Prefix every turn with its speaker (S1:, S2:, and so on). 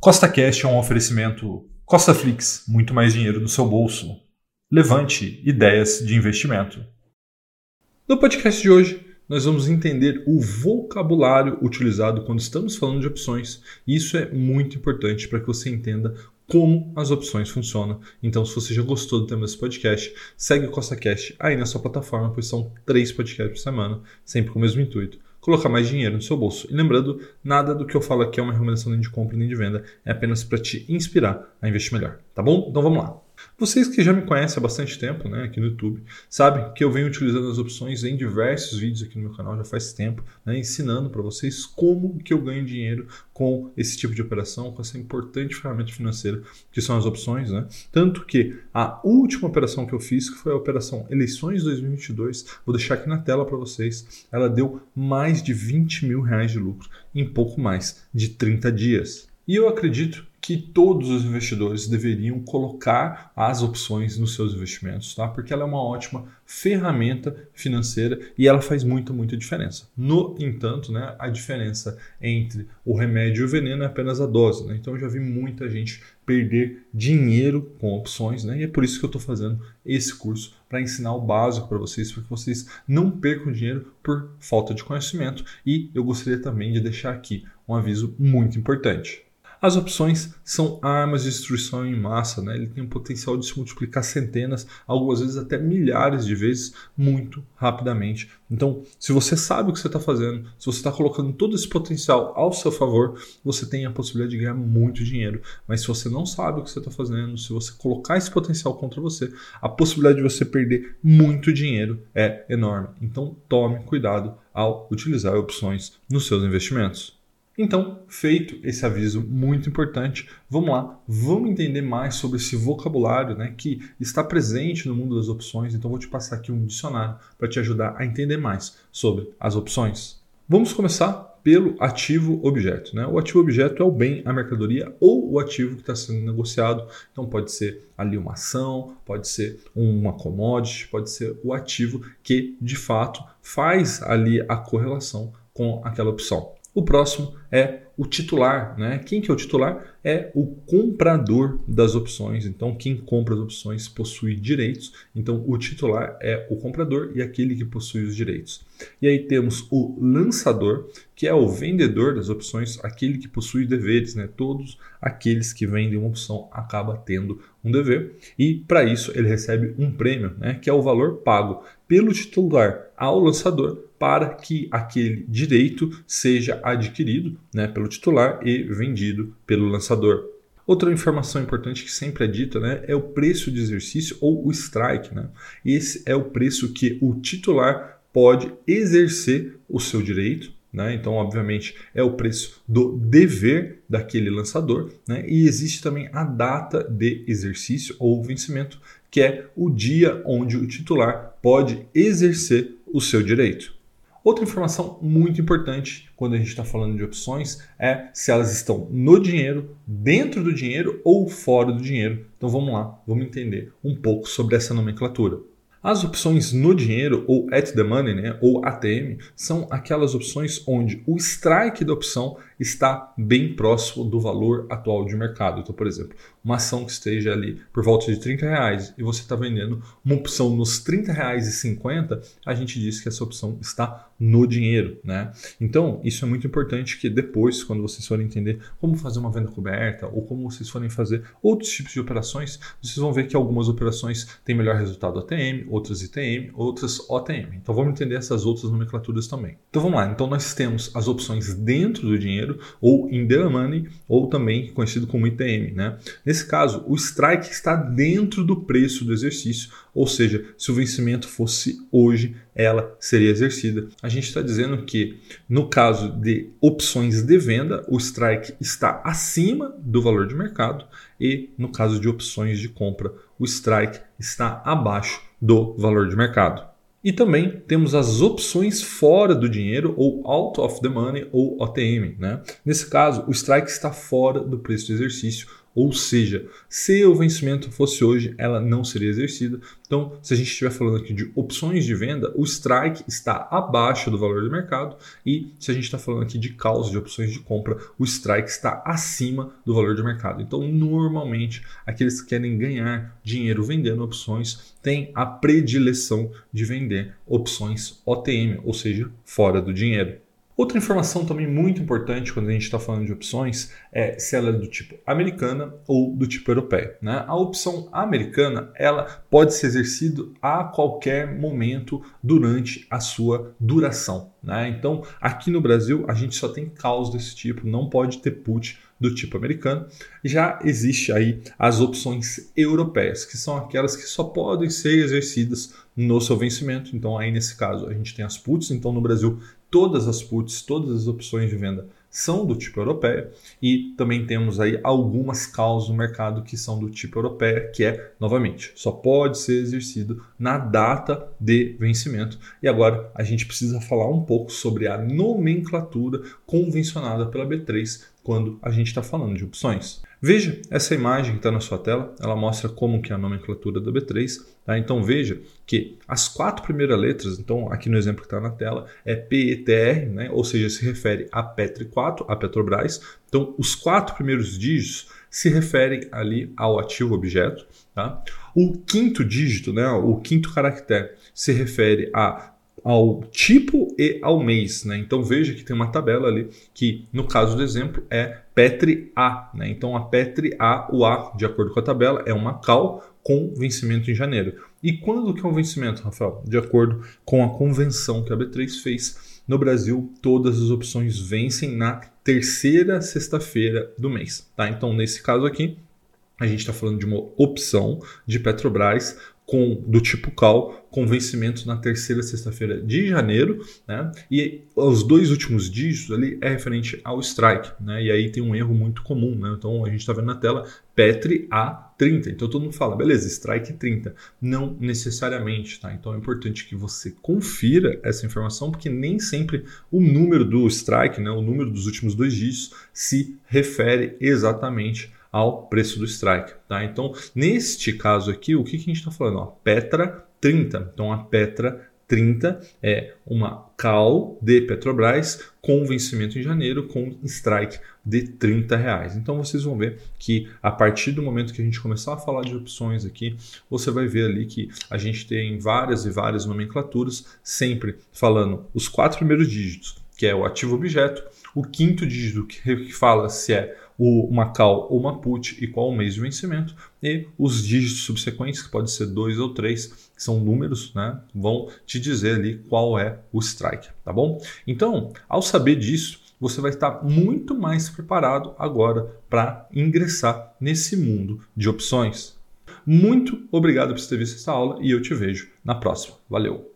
S1: Costa Cash é um oferecimento Costa Flix, muito mais dinheiro no seu bolso. Levante ideias de investimento. No podcast de hoje, nós vamos entender o vocabulário utilizado quando estamos falando de opções. Isso é muito importante para que você entenda como as opções funcionam. Então, se você já gostou do tema desse podcast, segue o Costa Cash aí na sua plataforma, pois são três podcasts por semana, sempre com o mesmo intuito colocar mais dinheiro no seu bolso. E lembrando, nada do que eu falo aqui é uma recomendação nem de compra nem de venda, é apenas para te inspirar a investir melhor, tá bom? Então vamos lá. Vocês que já me conhecem há bastante tempo, né, aqui no YouTube, sabem que eu venho utilizando as opções em diversos vídeos aqui no meu canal já faz tempo, né, ensinando para vocês como que eu ganho dinheiro com esse tipo de operação, com essa importante ferramenta financeira que são as opções, né? Tanto que a última operação que eu fiz, que foi a operação Eleições 2022, vou deixar aqui na tela para vocês, ela deu mais de 20 mil reais de lucro em pouco mais de 30 dias. E eu acredito que todos os investidores deveriam colocar as opções nos seus investimentos, tá? Porque ela é uma ótima ferramenta financeira e ela faz muita, muita diferença. No entanto, né, a diferença entre o remédio e o veneno é apenas a dose, né? Então eu já vi muita gente perder dinheiro com opções, né? E é por isso que eu estou fazendo esse curso para ensinar o básico para vocês, para que vocês não percam dinheiro por falta de conhecimento. E eu gostaria também de deixar aqui um aviso muito importante. As opções são armas de destruição em massa, né? ele tem o potencial de se multiplicar centenas, algumas vezes até milhares de vezes, muito rapidamente. Então, se você sabe o que você está fazendo, se você está colocando todo esse potencial ao seu favor, você tem a possibilidade de ganhar muito dinheiro. Mas se você não sabe o que você está fazendo, se você colocar esse potencial contra você, a possibilidade de você perder muito dinheiro é enorme. Então, tome cuidado ao utilizar opções nos seus investimentos. Então, feito esse aviso muito importante, vamos lá, vamos entender mais sobre esse vocabulário né, que está presente no mundo das opções. Então, vou te passar aqui um dicionário para te ajudar a entender mais sobre as opções. Vamos começar pelo ativo objeto. Né? O ativo objeto é o bem, a mercadoria ou o ativo que está sendo negociado. Então pode ser ali uma ação, pode ser uma commodity, pode ser o ativo que de fato faz ali a correlação com aquela opção. O próximo é o titular, né? Quem que é o titular? É o comprador das opções. Então, quem compra as opções possui direitos. Então, o titular é o comprador e aquele que possui os direitos. E aí temos o lançador, que é o vendedor das opções, aquele que possui deveres, né? Todos aqueles que vendem uma opção acaba tendo um dever e para isso ele recebe um prêmio, né? Que é o valor pago pelo titular ao lançador para que aquele direito seja adquirido né, pelo titular e vendido pelo lançador. Outra informação importante que sempre é dita né, é o preço de exercício ou o strike. Né? Esse é o preço que o titular pode exercer o seu direito. Né? Então, obviamente, é o preço do dever daquele lançador. Né? E existe também a data de exercício ou vencimento, que é o dia onde o titular pode exercer o seu direito. Outra informação muito importante quando a gente está falando de opções é se elas estão no dinheiro, dentro do dinheiro ou fora do dinheiro. Então vamos lá, vamos entender um pouco sobre essa nomenclatura. As opções no dinheiro, ou at the money, né, ou ATM, são aquelas opções onde o strike da opção está bem próximo do valor atual de mercado. Então, por exemplo, uma ação que esteja ali por volta de 30 reais e você está vendendo uma opção nos 30 reais e 50, a gente diz que essa opção está no dinheiro, né? Então, isso é muito importante que depois, quando vocês forem entender como fazer uma venda coberta ou como vocês forem fazer outros tipos de operações, vocês vão ver que algumas operações têm melhor resultado ATM, outras ITM, outras OTM. Então, vamos entender essas outras nomenclaturas também. Então, vamos lá. Então, nós temos as opções dentro do dinheiro ou in the money, ou também conhecido como ITM, né? Nesse caso, o strike está dentro do preço do exercício, ou seja, se o vencimento fosse hoje, ela seria exercida. A gente está dizendo que, no caso de opções de venda, o strike está acima do valor de mercado, e no caso de opções de compra, o strike está abaixo do valor de mercado. E também temos as opções fora do dinheiro, ou out of the money, ou OTM. Né? Nesse caso, o strike está fora do preço de exercício, Ou seja, se o vencimento fosse hoje, ela não seria exercida. Então, se a gente estiver falando aqui de opções de venda, o strike está abaixo do valor de mercado e se a gente está falando aqui de causa de opções de compra, o strike está acima do valor de mercado. Então, normalmente, aqueles que querem ganhar dinheiro vendendo opções têm a predileção de vender opções OTM, ou seja, fora do dinheiro. Outra informação também muito importante quando a gente está falando de opções é se ela é do tipo americana ou do tipo europeia. Né? A opção americana ela pode ser exercida a qualquer momento durante a sua duração. Né? Então, aqui no Brasil, a gente só tem caos desse tipo, não pode ter put do tipo americano. Já existe aí as opções europeias, que são aquelas que só podem ser exercidas no seu vencimento. Então, aí nesse caso, a gente tem as puts. Então, no Brasil, todas as puts, todas as opções de venda são do tipo europeia e também temos aí algumas causas no mercado que são do tipo europeia, que é, novamente, só pode ser exercido na data de vencimento. E agora a gente precisa falar um pouco sobre a nomenclatura convencionada pela B3 quando a gente está falando de opções. Veja essa imagem que está na sua tela, ela mostra como que é a nomenclatura da B3. Tá? Então veja que as quatro primeiras letras, então aqui no exemplo que está na tela, é PETR, né? ou seja, se refere a Petri 4, a Petrobras. Então os quatro primeiros dígitos se referem ali ao ativo objeto. Tá? O quinto dígito, né, o quinto caractere, se refere a ao tipo e ao mês. Né? Então veja que tem uma tabela ali que, no caso do exemplo, é Petri A. Né? Então a Petri A, o A, de acordo com a tabela, é uma cal com vencimento em janeiro. E quando que é o vencimento, Rafael? De acordo com a convenção que a B3 fez, no Brasil todas as opções vencem na terceira sexta-feira do mês. Tá? Então nesse caso aqui, a gente está falando de uma opção de Petrobras com, do tipo CAL, com vencimento na terceira sexta-feira de janeiro, né? E os dois últimos dígitos ali é referente ao strike, né? E aí tem um erro muito comum, né? Então a gente está vendo na tela Petri A30. Então todo mundo fala, beleza, strike 30. Não necessariamente, tá? Então é importante que você confira essa informação, porque nem sempre o número do strike, né? O número dos últimos dois dígitos se refere exatamente ao preço do strike. Tá? Então, neste caso aqui, o que, que a gente está falando? Ó, Petra 30. Então, a Petra 30 é uma call de Petrobras com vencimento em janeiro com strike de 30 reais. Então vocês vão ver que a partir do momento que a gente começar a falar de opções aqui, você vai ver ali que a gente tem várias e várias nomenclaturas, sempre falando os quatro primeiros dígitos, que é o ativo objeto, o quinto dígito que fala se é uma call ou put e qual o mês de vencimento, e os dígitos subsequentes, que pode ser dois ou três, que são números, né, vão te dizer ali qual é o strike, tá bom? Então, ao saber disso, você vai estar muito mais preparado agora para ingressar nesse mundo de opções. Muito obrigado por ter visto essa aula e eu te vejo na próxima. Valeu!